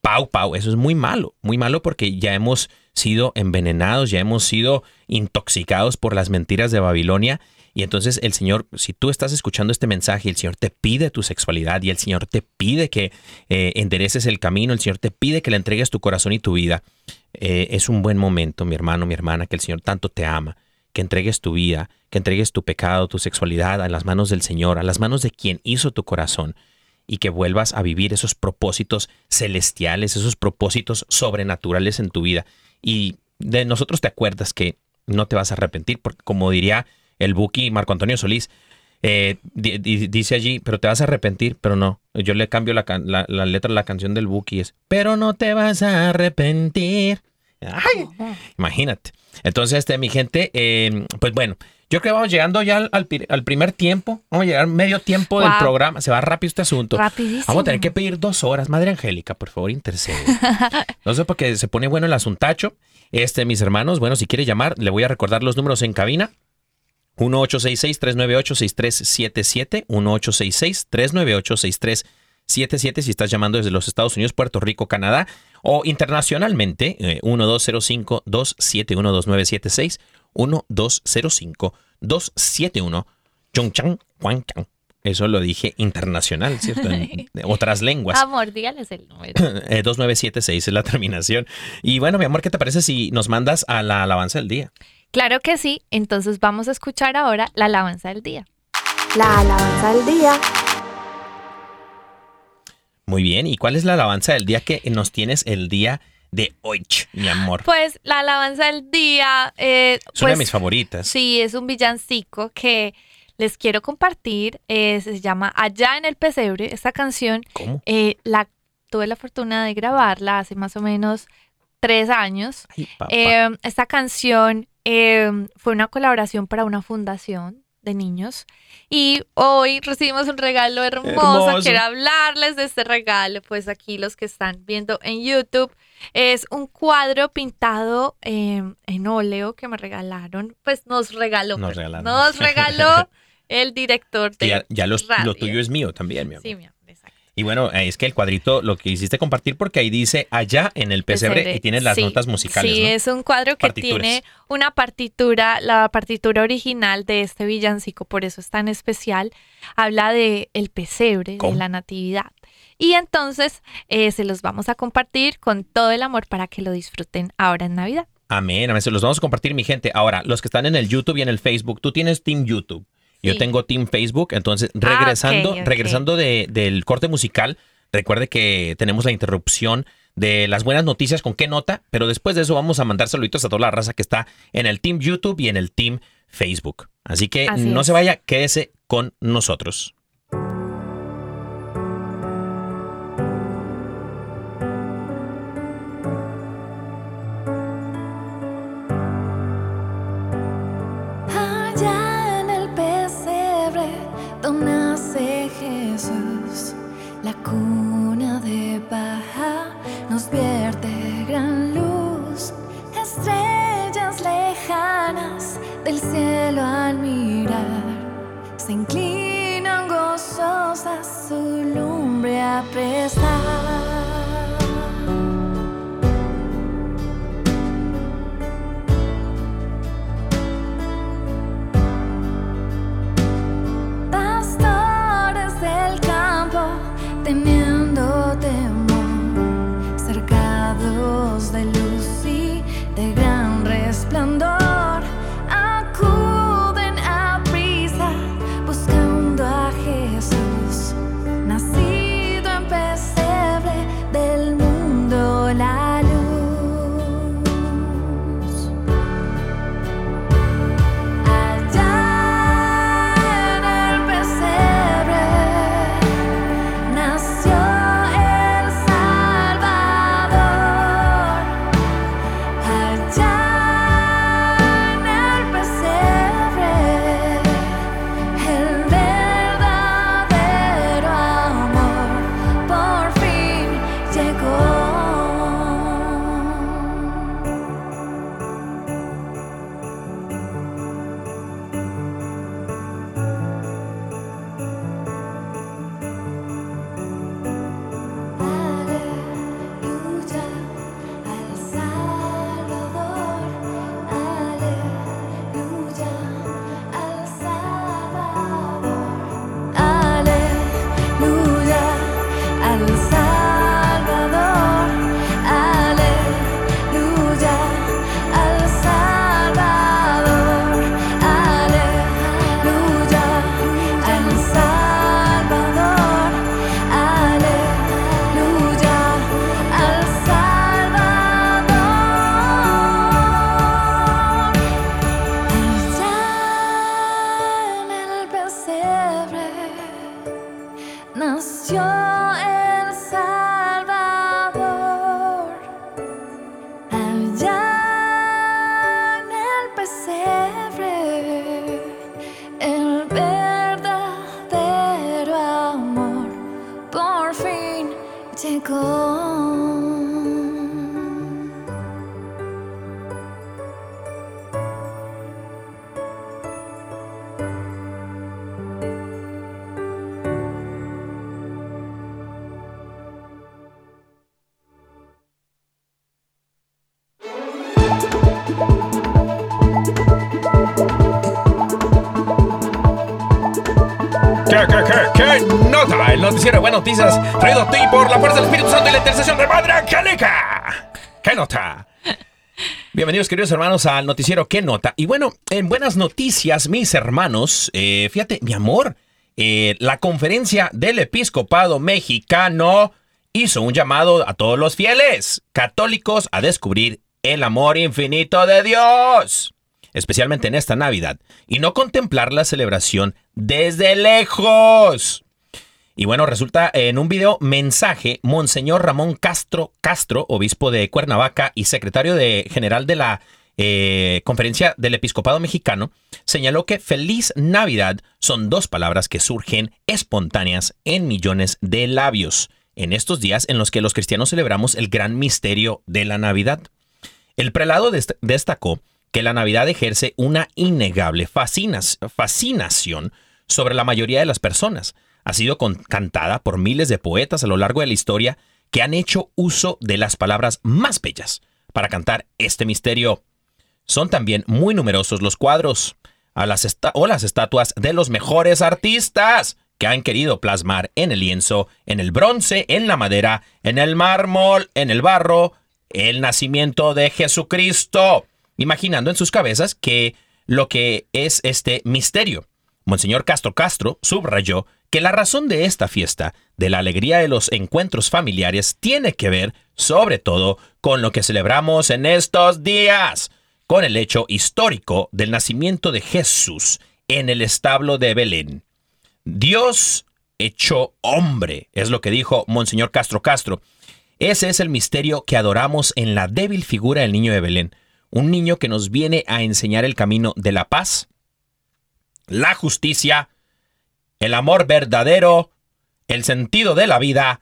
pau, pau, eso es muy malo, muy malo porque ya hemos sido envenenados, ya hemos sido intoxicados por las mentiras de Babilonia. Y entonces el Señor, si tú estás escuchando este mensaje, el Señor te pide tu sexualidad y el Señor te pide que eh, endereces el camino, el Señor te pide que le entregues tu corazón y tu vida. Eh, es un buen momento, mi hermano, mi hermana, que el Señor tanto te ama, que entregues tu vida, que entregues tu pecado, tu sexualidad a las manos del Señor, a las manos de quien hizo tu corazón y que vuelvas a vivir esos propósitos celestiales, esos propósitos sobrenaturales en tu vida. Y de nosotros te acuerdas que no te vas a arrepentir, porque como diría el Buki Marco Antonio Solís, eh, dice allí, pero te vas a arrepentir, pero no. Yo le cambio la, letra de la canción del Buki, es, pero no te vas a arrepentir. imagínate. Entonces, este, mi gente, eh, pues bueno, yo creo que vamos llegando ya al, primer tiempo. Vamos a llegar medio tiempo del programa. Se va rápido este asunto. Rapidísimo. Vamos a tener que pedir dos horas. Madre Angélica, por favor, intercede. no sé, porque se pone bueno el asuntacho. Este, mis hermanos, bueno, si quiere llamar, le voy a recordar los números en cabina. 1866-398-6377, 1866-398-6377 si estás llamando desde los Estados Unidos, Puerto Rico, Canadá o internacionalmente, eh, 1205-271-2976, 1205-271 Chongchang Huangchang. Eso lo dije internacional, ¿cierto? En otras lenguas. Amor, dígales el número. Eh, 2976 es la terminación. Y bueno, mi amor, ¿qué te parece si nos mandas a la alabanza del día? Claro que sí, entonces vamos a escuchar ahora la alabanza del día. La alabanza del día. Muy bien, ¿y cuál es la alabanza del día que nos tienes el día de hoy, mi amor? Pues la alabanza del día, eh, es una de pues, mis favoritas. Sí, es un villancico que les quiero compartir. eh, se llama Allá en el Pesebre. Esta canción ¿Cómo? eh, la tuve la fortuna de grabarla hace más o menos tres años. Ay. Eh, esta canción eh, fue una colaboración para una fundación de niños y hoy recibimos un regalo hermoso. Hermoso. Quiero hablarles de este regalo, pues aquí los que están viendo en YouTube es un cuadro pintado eh, en óleo que me regalaron, pues nos regaló, Nos nos regaló el director de ya ya los- lo tuyo es mío también, mi amor. Sí, mi amor, exacto. Y bueno, eh, es que el cuadrito lo que hiciste compartir porque ahí dice allá en el pesebre Pesebre, y tiene las sí. notas musicales, Sí, ¿no? es un cuadro que tiene una partitura, la partitura original de este villancico, por eso es tan especial. Habla de el pesebre, ¿Cómo? de la natividad. Y entonces eh, se los vamos a compartir con todo el amor para que lo disfruten ahora en Navidad. Amén, amén. Se los vamos a compartir, mi gente. Ahora, los que están en el YouTube y en el Facebook, tú tienes Team YouTube. Yo tengo Team Facebook. Entonces, Ah, regresando, regresando de- del corte musical, recuerde que tenemos la interrupción de las buenas noticias con qué nota, pero después de eso vamos a mandar saluditos a toda la raza que está en el Team YouTube y en el Team Facebook. Así que Así no es. se vaya, quédese con nosotros. Lejanas del cielo al mirar se inclinan gozosas su lumbre a prestar. Pastores del campo teniendo temor, cercados de luz noticias traído por la fuerza del Espíritu Santo y la intercesión de Madre Angélica. ¿Qué nota? Bienvenidos queridos hermanos al noticiero ¿Qué nota? Y bueno, en buenas noticias, mis hermanos, eh, fíjate, mi amor, eh, la conferencia del episcopado mexicano hizo un llamado a todos los fieles católicos a descubrir el amor infinito de Dios, especialmente en esta Navidad, y no contemplar la celebración desde lejos. Y bueno, resulta en un video mensaje, Monseñor Ramón Castro Castro, obispo de Cuernavaca y secretario de, general de la eh, Conferencia del Episcopado Mexicano, señaló que feliz Navidad son dos palabras que surgen espontáneas en millones de labios en estos días en los que los cristianos celebramos el gran misterio de la Navidad. El prelado destacó que la Navidad ejerce una innegable fascinación sobre la mayoría de las personas, ha sido cantada por miles de poetas a lo largo de la historia que han hecho uso de las palabras más bellas para cantar este misterio. Son también muy numerosos los cuadros a o las estatuas de los mejores artistas que han querido plasmar en el lienzo, en el bronce, en la madera, en el mármol, en el barro, el nacimiento de Jesucristo, imaginando en sus cabezas que lo que es este misterio. Monseñor Castro Castro subrayó que la razón de esta fiesta, de la alegría de los encuentros familiares, tiene que ver, sobre todo, con lo que celebramos en estos días, con el hecho histórico del nacimiento de Jesús en el establo de Belén. Dios hecho hombre, es lo que dijo Monseñor Castro Castro. Ese es el misterio que adoramos en la débil figura del niño de Belén, un niño que nos viene a enseñar el camino de la paz, la justicia, el amor verdadero, el sentido de la vida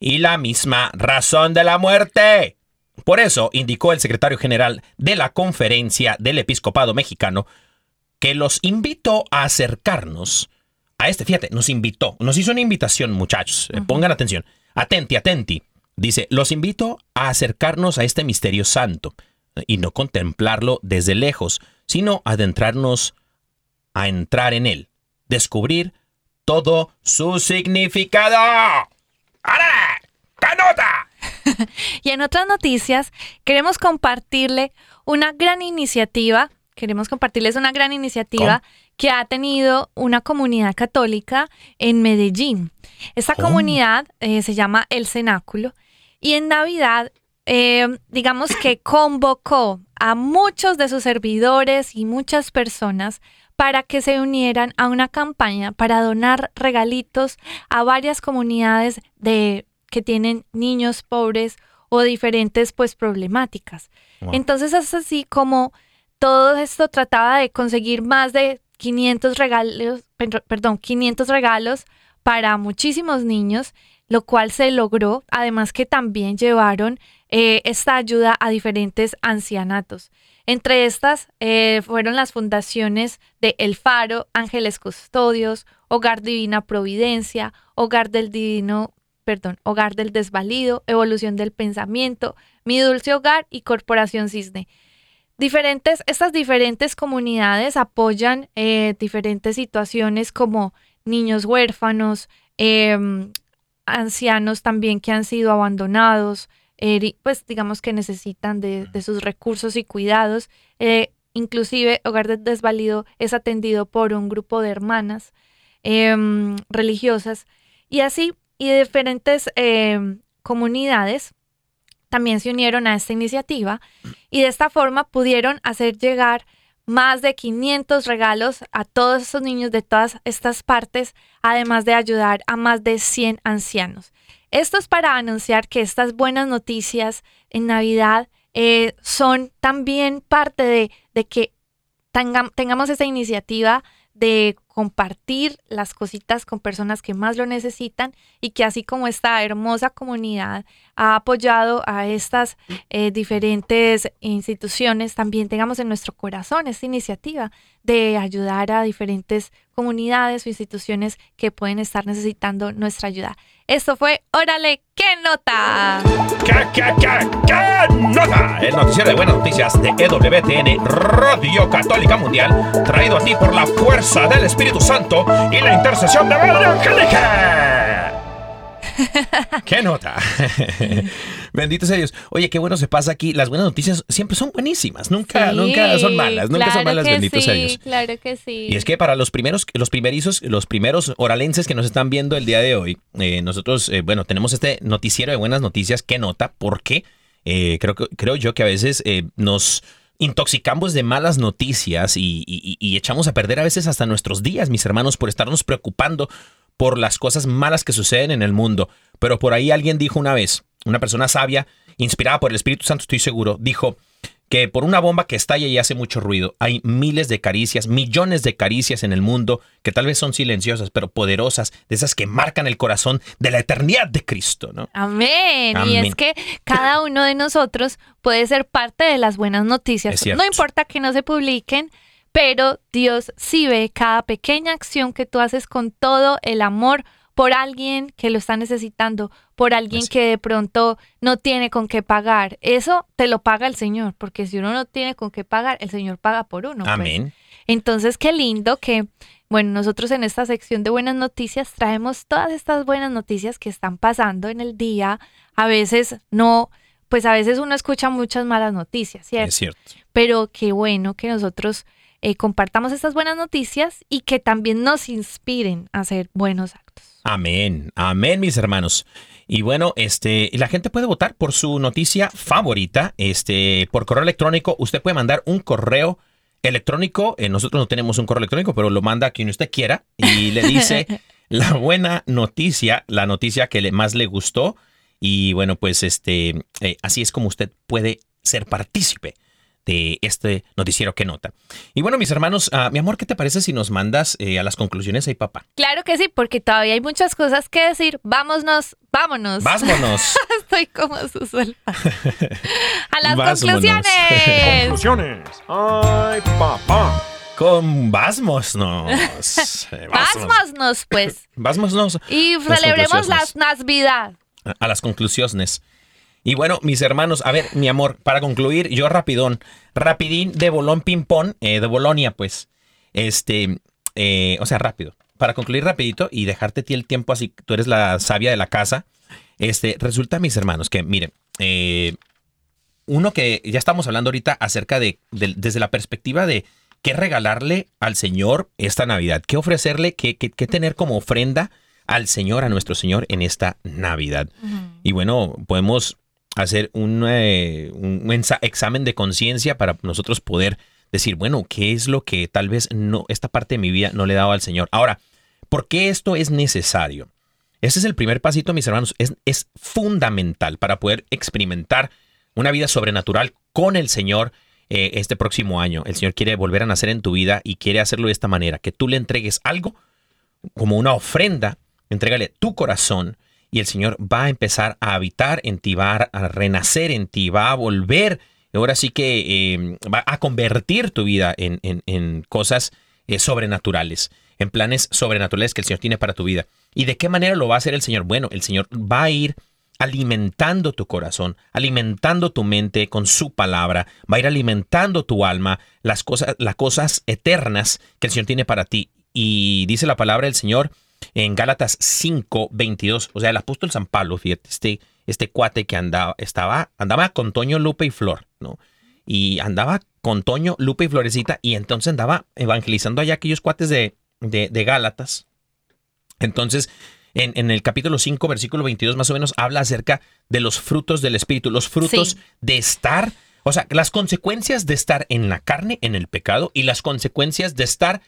y la misma razón de la muerte. Por eso, indicó el secretario general de la Conferencia del Episcopado Mexicano, que los invito a acercarnos a este, fíjate, nos invitó, nos hizo una invitación, muchachos, eh, pongan atención, atenti, atenti. Dice, los invito a acercarnos a este misterio santo y no contemplarlo desde lejos, sino adentrarnos a entrar en él, descubrir todo su significado. ¡Árale! nota! y en otras noticias, queremos compartirle una gran iniciativa, queremos compartirles una gran iniciativa que ha tenido una comunidad católica en Medellín. Esta comunidad eh, se llama El Cenáculo y en Navidad, eh, digamos que convocó a muchos de sus servidores y muchas personas para que se unieran a una campaña para donar regalitos a varias comunidades de que tienen niños pobres o diferentes pues problemáticas. Entonces es así como todo esto trataba de conseguir más de 500 regalos, perdón, 500 regalos para muchísimos niños, lo cual se logró, además que también llevaron eh, esta ayuda a diferentes ancianatos. Entre estas eh, fueron las fundaciones de El Faro, Ángeles Custodios, Hogar Divina Providencia, Hogar del Divino, perdón, Hogar del Desvalido, Evolución del Pensamiento, Mi Dulce Hogar y Corporación Cisne. Diferentes, estas diferentes comunidades apoyan eh, diferentes situaciones como niños huérfanos, em, ancianos también que han sido abandonados, pues digamos que necesitan de, sus recursos y cuidados. Eh, inclusive Hogar del Desvalido es atendido por un grupo de hermanas em, religiosas y así, y diferentes em, comunidades también se unieron a esta iniciativa y de esta forma pudieron hacer llegar más de 500 regalos a todos estos niños de todas estas partes, además de ayudar a más de 100 ancianos. Esto es para anunciar que estas buenas noticias en Navidad eh, son también parte de, que tengamos esta iniciativa de compartir las cositas con personas que más lo necesitan y que así como esta hermosa comunidad ha apoyado a estas eh, diferentes instituciones, también tengamos en nuestro corazón esta iniciativa de ayudar a diferentes comunidades o instituciones que pueden estar necesitando nuestra ayuda. Esto fue Órale, ¿qué nota? ¿Qué, qué, qué, qué nota? El noticiero de buenas noticias de EWTN, Radio Católica Mundial, traído a ti por la fuerza del Espíritu Santo y la intercesión de Madre Angélica. ¿Qué nota? Bendito sea Dios. Oye, qué bueno se pasa aquí. Las buenas noticias siempre son buenísimas. Nunca, Sí, nunca son malas. Nunca son malas, que bendito sea sí, Dios. Claro que sí. Y es que para los primeros, los primerizos, los primeros oralenses que nos están viendo el día de hoy, eh, nosotros, eh, bueno, tenemos este noticiero de buenas noticias. ¿Qué nota? Porque eh, creo, creo yo que a veces nos intoxicamos de malas noticias y, y- y echamos a perder a veces hasta nuestros días, mis hermanos, por estarnos preocupando por las cosas malas que suceden en el mundo. Pero por ahí alguien dijo una vez, una persona sabia, inspirada por el Espíritu Santo, estoy seguro, dijo que por una bomba que estalla y hace mucho ruido, hay miles de caricias, millones de caricias en el mundo que tal vez son silenciosas, pero poderosas, de esas que marcan el corazón de la eternidad de Cristo, ¿no? Amén. Y Amén. es que cada uno de nosotros puede ser parte de las buenas noticias. No importa que no se publiquen, pero Dios sí ve cada pequeña acción que tú haces con todo el amor por alguien que lo está necesitando, por alguien Así. que de pronto no tiene con qué pagar. Eso te lo paga el Señor, porque si uno no tiene con qué pagar, el Señor paga por uno. pues. Amén. Entonces, qué lindo que, bueno, nosotros en esta sección de buenas noticias traemos todas estas buenas noticias que están pasando en el día. A veces no, pues a veces uno escucha muchas malas noticias, ¿cierto? Es cierto. Pero qué bueno que nosotros eh, compartamos estas buenas noticias y que también nos inspiren a hacer buenos actos. Amén, amén, mis hermanos. Y bueno, este, la gente puede votar por su noticia favorita, este, por correo electrónico. Usted puede mandar un correo electrónico. eh, nosotros no tenemos un correo electrónico, pero lo manda a quien usted quiera y le dice la buena noticia, la noticia que le, más le gustó. Y bueno, pues este, eh, así es como usted puede ser partícipe de este noticiero que nota. Y bueno, mis hermanos, ah, mi amor, ¿qué te parece si nos mandas eh, a las conclusiones ahí, papá? Claro que sí, porque todavía hay muchas cosas que decir. Vámonos, vámonos. Vámonos. Estoy como Susel. A las Vámonos. conclusiones. Conclusiones. Ay, papá. Con Vámonos. Vámonos, pues. Vámonos Y Las celebremos las Navidad. a las conclusiones. Y bueno, mis hermanos, a ver, mi amor, para concluir, yo rapidón, rapidín de Bolón Ping-Pong, eh, de Bolonia, pues, este, eh, o sea, rápido. Para concluir rapidito y dejarte ti el tiempo así, tú eres la sabia de la casa, este, resulta, mis hermanos, que miren, eh, uno que ya estamos hablando ahorita acerca de, de- desde la perspectiva de qué regalarle al Señor esta Navidad, qué ofrecerle, qué, qué- qué tener como ofrenda al Señor, a nuestro Señor en esta Navidad. Y bueno, podemos hacer un, eh, examen de conciencia para nosotros poder decir, bueno, ¿qué es lo que tal vez esta parte de mi vida no le he dado al Señor? Ahora, ¿por qué esto es necesario? Ese es el primer pasito, mis hermanos. Es, es fundamental para poder experimentar una vida sobrenatural con el Señor eh, este próximo año. El Señor quiere volver a nacer en tu vida y quiere hacerlo de esta manera, que tú le entregues algo como una ofrenda, entrégale tu corazón y el Señor va a empezar a habitar en ti, va a renacer en ti, va a volver, ahora sí que eh, va a convertir tu vida en cosas eh, sobrenaturales, en planes sobrenaturales que el Señor tiene para tu vida. ¿Y de qué manera lo va a hacer el Señor? Bueno, el Señor va a ir alimentando tu corazón, alimentando tu mente con su palabra, va a ir alimentando tu alma, las cosas, las cosas eternas que el Señor tiene para ti. Y dice la palabra del Señor en Gálatas 5, 22, o sea, el apóstol San Pablo, fíjate, este, este cuate que andaba, estaba, andaba con Toño, Lupe y Flor, ¿no? Y andaba con Toño, Lupe y Florecita, y entonces andaba evangelizando allá aquellos cuates de, de, de Gálatas. Entonces, en, en el capítulo 5, versículo 22, más o menos, habla acerca de los frutos del Espíritu, los frutos Sí. de estar, o sea, las consecuencias de estar en la carne, en el pecado, y las consecuencias de estar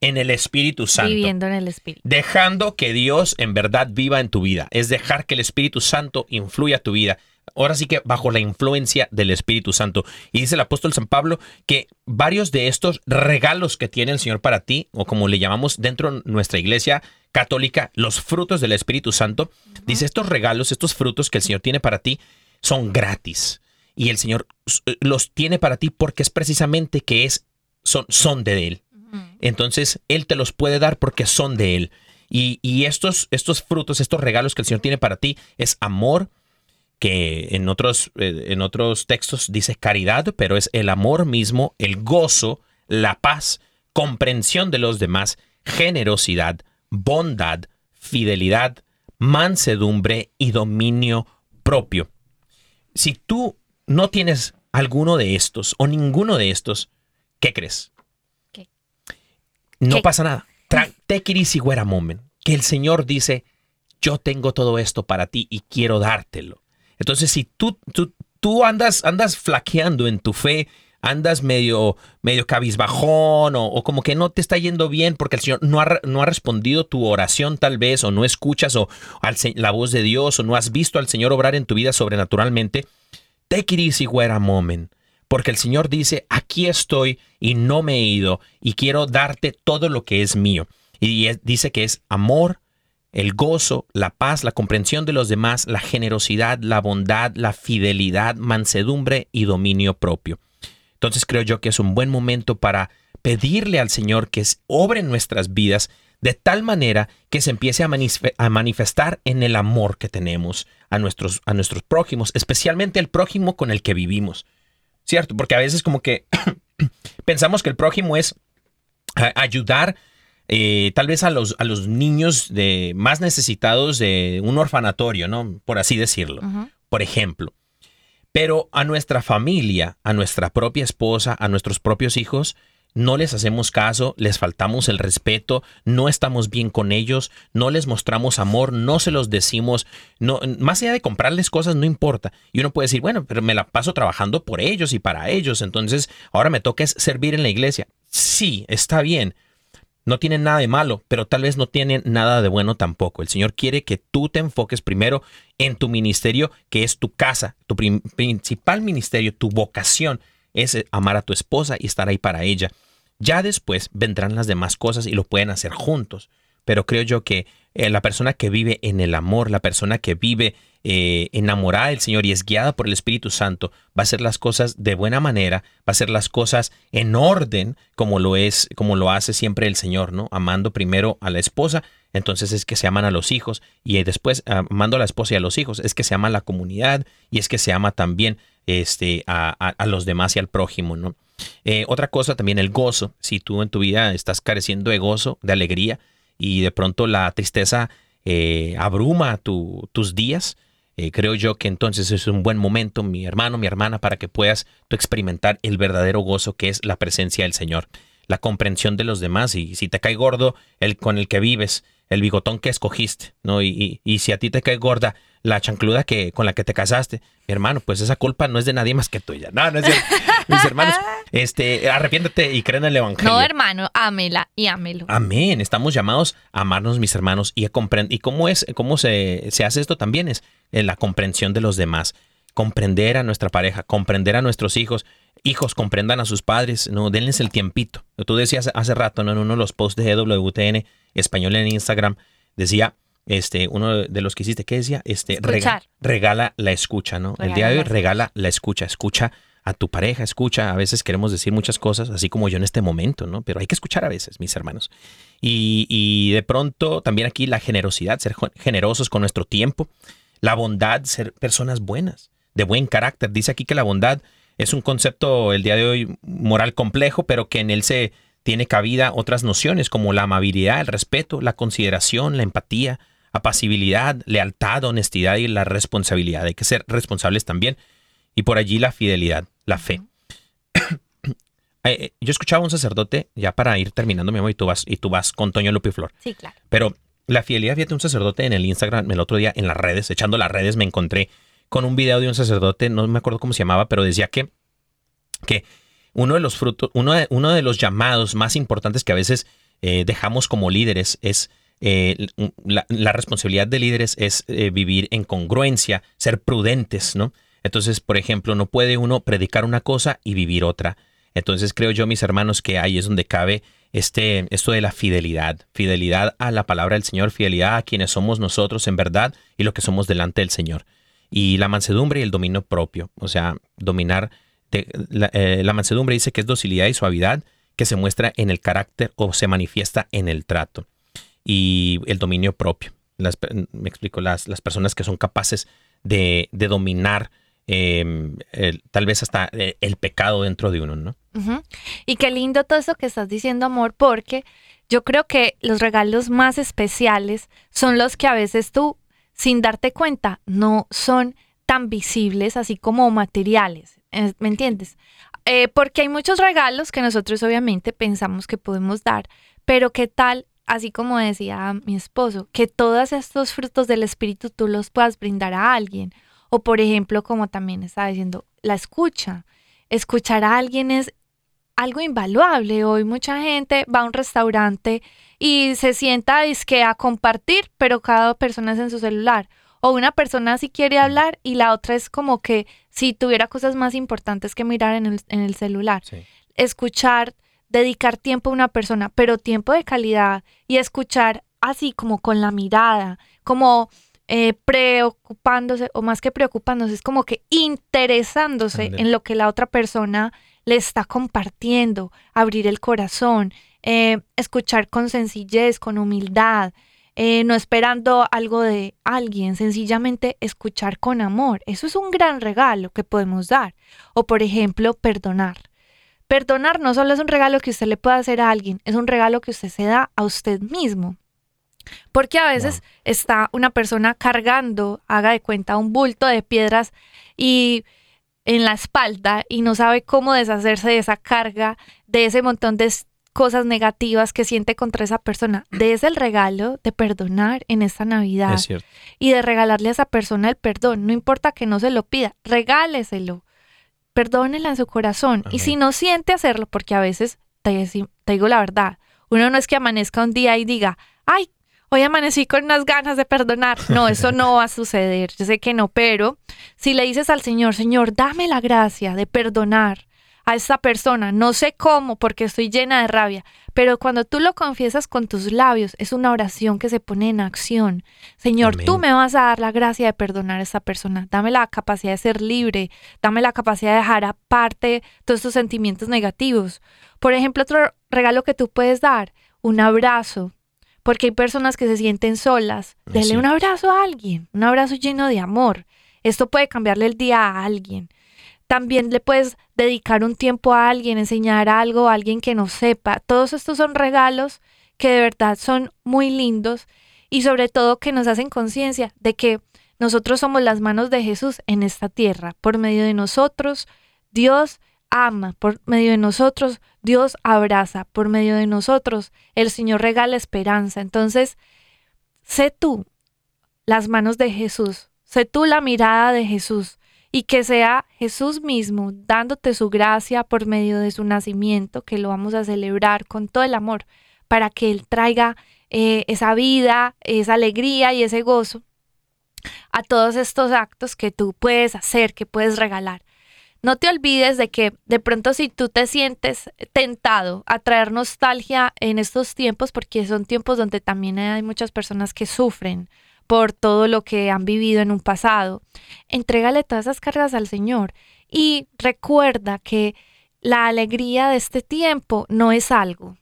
en el Espíritu Santo. Viviendo en el Espíritu. Dejando que Dios en verdad viva en tu vida. Es dejar que el Espíritu Santo influya tu vida. Ahora sí que bajo la influencia del Espíritu Santo. Y dice el apóstol San Pablo que varios de estos regalos que tiene el Señor para ti, o como le llamamos dentro de nuestra iglesia católica, los frutos del Espíritu Santo, dice estos regalos, estos frutos que el Señor tiene para ti, son gratis. Y el Señor eh, los tiene para ti porque es precisamente que es, son, son de Él. Entonces, Él te los puede dar porque son de Él. Y, estos, estos frutos, estos regalos que el Señor tiene para ti es amor, que en otros, eh, en otros textos dice caridad, pero es el amor mismo, el gozo, la paz, comprensión de los demás, generosidad, bondad, fidelidad, mansedumbre y dominio propio. Si tú no tienes alguno de estos o ninguno de estos, ¿qué crees? No ¿Qué? pasa nada. Tra- Take it easy, wait a moment. Que el Señor dice, yo tengo todo esto para ti y quiero dártelo. Entonces, si tú, tú, tú andas, andas flaqueando en tu fe, andas medio, medio cabizbajón o, o como que no te está yendo bien porque el Señor no ha, no ha respondido tu oración tal vez o no escuchas o al la voz de Dios o no has visto al Señor obrar en tu vida sobrenaturalmente, take it easy, wait a moment. Porque el Señor dice, aquí estoy y no me he ido y quiero darte todo lo que es mío. Y dice que es amor, el gozo, la paz, la comprensión de los demás, la generosidad, la bondad, la fidelidad, mansedumbre y dominio propio. Entonces creo yo que es un buen momento para pedirle al Señor que obre nuestras vidas de tal manera que se empiece a manifestar en el amor que tenemos a nuestros, a nuestros prójimos, especialmente el prójimo con el que vivimos. ¿Cierto? Porque a veces como que pensamos que el prójimo es ayudar eh, tal vez a los, a los niños de, más necesitados de un orfanatorio, ¿no? Por así decirlo. Por ejemplo. Pero a nuestra familia, a nuestra propia esposa, a nuestros propios hijos, no les hacemos caso, les faltamos el respeto, no estamos bien con ellos, no les mostramos amor, no se los decimos, no, más allá de comprarles cosas no importa. Y uno puede decir, bueno, pero me la paso trabajando por ellos y para ellos, entonces ahora me toca servir en la iglesia. Sí, está bien, no tienen nada de malo, pero tal vez no tienen nada de bueno tampoco. El Señor quiere que tú te enfoques primero en tu ministerio, que es tu casa, tu principal ministerio, tu vocación es amar a tu esposa y estar ahí para ella. Ya después vendrán las demás cosas y lo pueden hacer juntos. Pero creo yo que eh, la persona que vive en el amor, la persona que vive eh, enamorada del Señor y es guiada por el Espíritu Santo, va a hacer las cosas de buena manera, va a hacer las cosas en orden, como lo es, como lo hace siempre el Señor, ¿no? Amando primero a la esposa, entonces es que se aman a los hijos, y después amando a la esposa y a los hijos, es que se ama a la comunidad, y es que se ama también este, a, a- los demás y al prójimo, ¿no? Eh, otra cosa también el gozo. Si tú en tu vida estás careciendo de gozo, de alegría, y de pronto la tristeza eh, abruma tu- tus días, eh, creo yo que entonces es un buen momento, mi hermano, mi hermana, para que puedas experimentar el verdadero gozo que es la presencia del Señor, la comprensión de los demás. Y si te cae gordo el con el que vives, el bigotón que escogiste, ¿no? Y, y- y si a ti te cae gorda la chancluda que, con la que te casaste, mi hermano, pues esa culpa no es de nadie más que tuya. No, no es de mis hermanos. Este, arrepiéntete y creen en el evangelio. No, hermano, ámela y ámelo. Amén. Estamos llamados a amarnos, mis hermanos, y a comprender. ¿Y cómo es, cómo se, se hace esto también? Es en la comprensión de los demás. Comprender a nuestra pareja, comprender a nuestros hijos. Hijos, comprendan a sus padres, no, denles el tiempito. Tú decías hace rato, ¿no? En uno de los posts de EWTN español en Instagram, decía, este, uno de los que hiciste, ¿qué decía? Este, rega- regala la escucha, ¿no? el día de hoy regala la escucha, escucha a tu pareja, escucha. A veces queremos decir muchas cosas, así como yo en este momento, ¿no? Pero hay que escuchar a veces, mis hermanos. Y, y de pronto también aquí la generosidad, ser generosos con nuestro tiempo, la bondad, ser personas buenas, de buen carácter. Dice aquí que la bondad es un concepto el día de hoy moral complejo, pero que en él se tiene cabida otras nociones como la amabilidad, el respeto, la consideración, la empatía, apacibilidad, lealtad, honestidad y la responsabilidad. Hay que ser responsables también. Y por allí la fidelidad, la fe. Eh, eh, Yo escuchaba a un sacerdote, ya para ir terminando, mi amor, y tú vas, y tú vas con Toño Lupiflor. Sí, claro. Pero la fidelidad, fíjate, un sacerdote en el Instagram, el otro día en las redes, echando las redes, me encontré con un video de un sacerdote, no me acuerdo cómo se llamaba, pero decía que, que uno de los frutos, uno de, uno de los llamados más importantes que a veces eh, dejamos como líderes es eh, la, responsabilidad de líderes es eh, vivir en congruencia, ser prudentes, ¿no? Entonces, por ejemplo, no puede uno predicar una cosa y vivir otra. Entonces creo yo, mis hermanos, que ahí es donde cabe este, esto de la fidelidad, fidelidad a la palabra del Señor, fidelidad a quienes somos nosotros en verdad y lo que somos delante del Señor. Y la mansedumbre y el dominio propio, o sea, dominar, eh, la mansedumbre dice que es docilidad y suavidad que se muestra en el carácter o se manifiesta en el trato. y el dominio propio. Las me explico, las, las personas que son capaces de, de dominar el- tal vez hasta eh, el pecado dentro de uno, ¿no? Y qué lindo todo eso que estás diciendo, amor, porque yo creo que los regalos más especiales son los que a veces tú, sin darte cuenta, no son tan visibles, así como materiales. ¿Me entiendes? Eh, porque hay muchos regalos que nosotros obviamente pensamos que podemos dar, pero qué tal, así como decía mi esposo, que todos estos frutos del Espíritu tú los puedas brindar a alguien. O por ejemplo, como también estaba diciendo, la escucha. Escuchar a alguien es algo invaluable. Hoy mucha gente va a un restaurante y se sienta dizque a compartir, pero cada persona es en su celular. O una persona sí quiere hablar y la otra es como que si tuviera cosas más importantes que mirar en el, en el celular. Sí. Escuchar, dedicar tiempo a una persona, pero tiempo de calidad y escuchar así como con la mirada, como eh, preocupándose, o más que preocupándose, es como que interesándose en lo que la otra persona le está compartiendo, abrir el corazón, eh, escuchar con sencillez, con humildad, eh, no esperando algo de alguien, sencillamente escuchar con amor. Eso es un gran regalo que podemos dar. O por ejemplo, perdonar. Perdonar no solo es un regalo que usted le puede hacer a alguien, es un regalo que usted se da a usted mismo. Porque a veces está una persona cargando, haga de cuenta, un bulto de piedras y en la espalda y no sabe cómo deshacerse de esa carga, de ese montón de cosas negativas que siente contra esa persona. De ese el regalo de perdonar en esta Navidad Es cierto. y de regalarle a esa persona el perdón. No importa que no se lo pida, regáleselo. Perdónela en su corazón. Y si no siente hacerlo, porque a veces, te, te digo la verdad, uno no es que amanezca un día y diga, ay, hoy amanecí con unas ganas de perdonar. No, eso no va a suceder. Yo sé que no, pero si le dices al Señor, Señor, dame la gracia de perdonar a esta persona, no sé cómo, porque estoy llena de rabia, pero cuando tú lo confiesas con tus labios, es una oración que se pone en acción. Señor, Amén. tú me vas a dar la gracia de perdonar a esta persona. Dame la capacidad de ser libre. Dame la capacidad de dejar aparte todos estos sentimientos negativos. Por ejemplo, otro regalo que tú puedes dar, un abrazo. Porque hay personas que se sienten solas. Dele un abrazo a alguien, un abrazo lleno de amor. Esto puede cambiarle el día a alguien. También le puedes dedicar un tiempo a alguien, enseñar algo a alguien que no sepa. Todos estos son regalos que de verdad son muy lindos y sobre todo que nos hacen conciencia de que nosotros somos las manos de Jesús en esta tierra. Por medio de nosotros, Dios ama. Por medio de nosotros, Dios abraza. Por medio de nosotros, el Señor regala esperanza. Entonces, sé tú las manos de Jesús. Sé tú la mirada de Jesús y que sea Jesús mismo dándote su gracia por medio de su nacimiento, que lo vamos a celebrar con todo el amor, para que Él traiga eh, esa vida, esa alegría y ese gozo a todos estos actos que tú puedes hacer, que puedes regalar. No te olvides de que de pronto si tú te sientes tentado a traer nostalgia en estos tiempos, porque son tiempos donde también hay muchas personas que sufren por todo lo que han vivido en un pasado, entrégale todas esas cargas al Señor y recuerda que la alegría de este tiempo no es algo,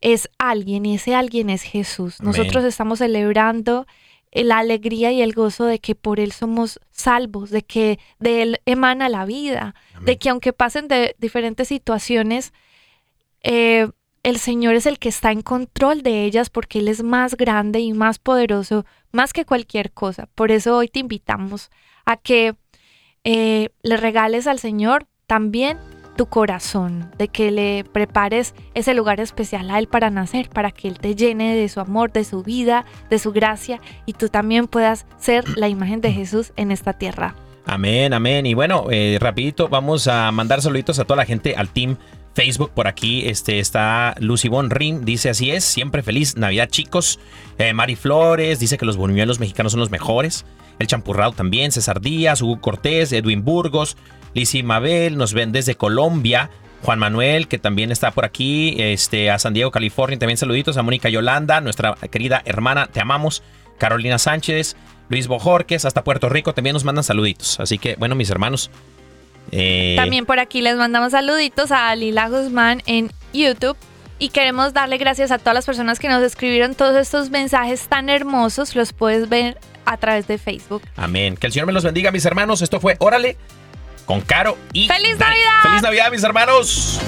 es alguien y ese alguien es Jesús. Amén. Nosotros estamos celebrando la alegría y el gozo de que por Él somos salvos, de que de Él emana la vida, de que aunque pasen de diferentes situaciones, eh, el Señor es el que está en control de ellas porque Él es más grande y más poderoso, más que cualquier cosa. Por eso hoy te invitamos a que eh, le regales al Señor también tu corazón, de que le prepares ese lugar especial a Él para nacer, para que Él te llene de su amor, de su vida, de su gracia y tú también puedas ser la imagen de Jesús en esta tierra. Amén, amén. Y bueno, eh, rapidito vamos a mandar saluditos a toda la gente, al team Facebook por aquí. Este está Lucy Bon Rim, dice así es, siempre feliz Navidad chicos. Eh, Mari Flores dice que los buñuelos mexicanos son los mejores. El champurrado también, César Díaz, Hugo Cortés, Edwin Burgos, Lizzy Mabel, nos ven desde Colombia. Juan Manuel, que también está por aquí, este, a San Diego, California, también saluditos a Mónica Yolanda, nuestra querida hermana, te amamos. Carolina Sánchez, Luis Bojorques, hasta Puerto Rico también nos mandan saluditos. Así que, bueno, mis hermanos. Eh, También por aquí les mandamos saluditos a Lila Guzmán en YouTube. Y queremos darle gracias a todas las personas que nos escribieron todos estos mensajes tan hermosos. Los puedes ver a través de Facebook. Amén. Que el Señor me los bendiga, mis hermanos. Esto fue Órale con Caro y. ¡Feliz Dani. Navidad! ¡Feliz Navidad, mis hermanos!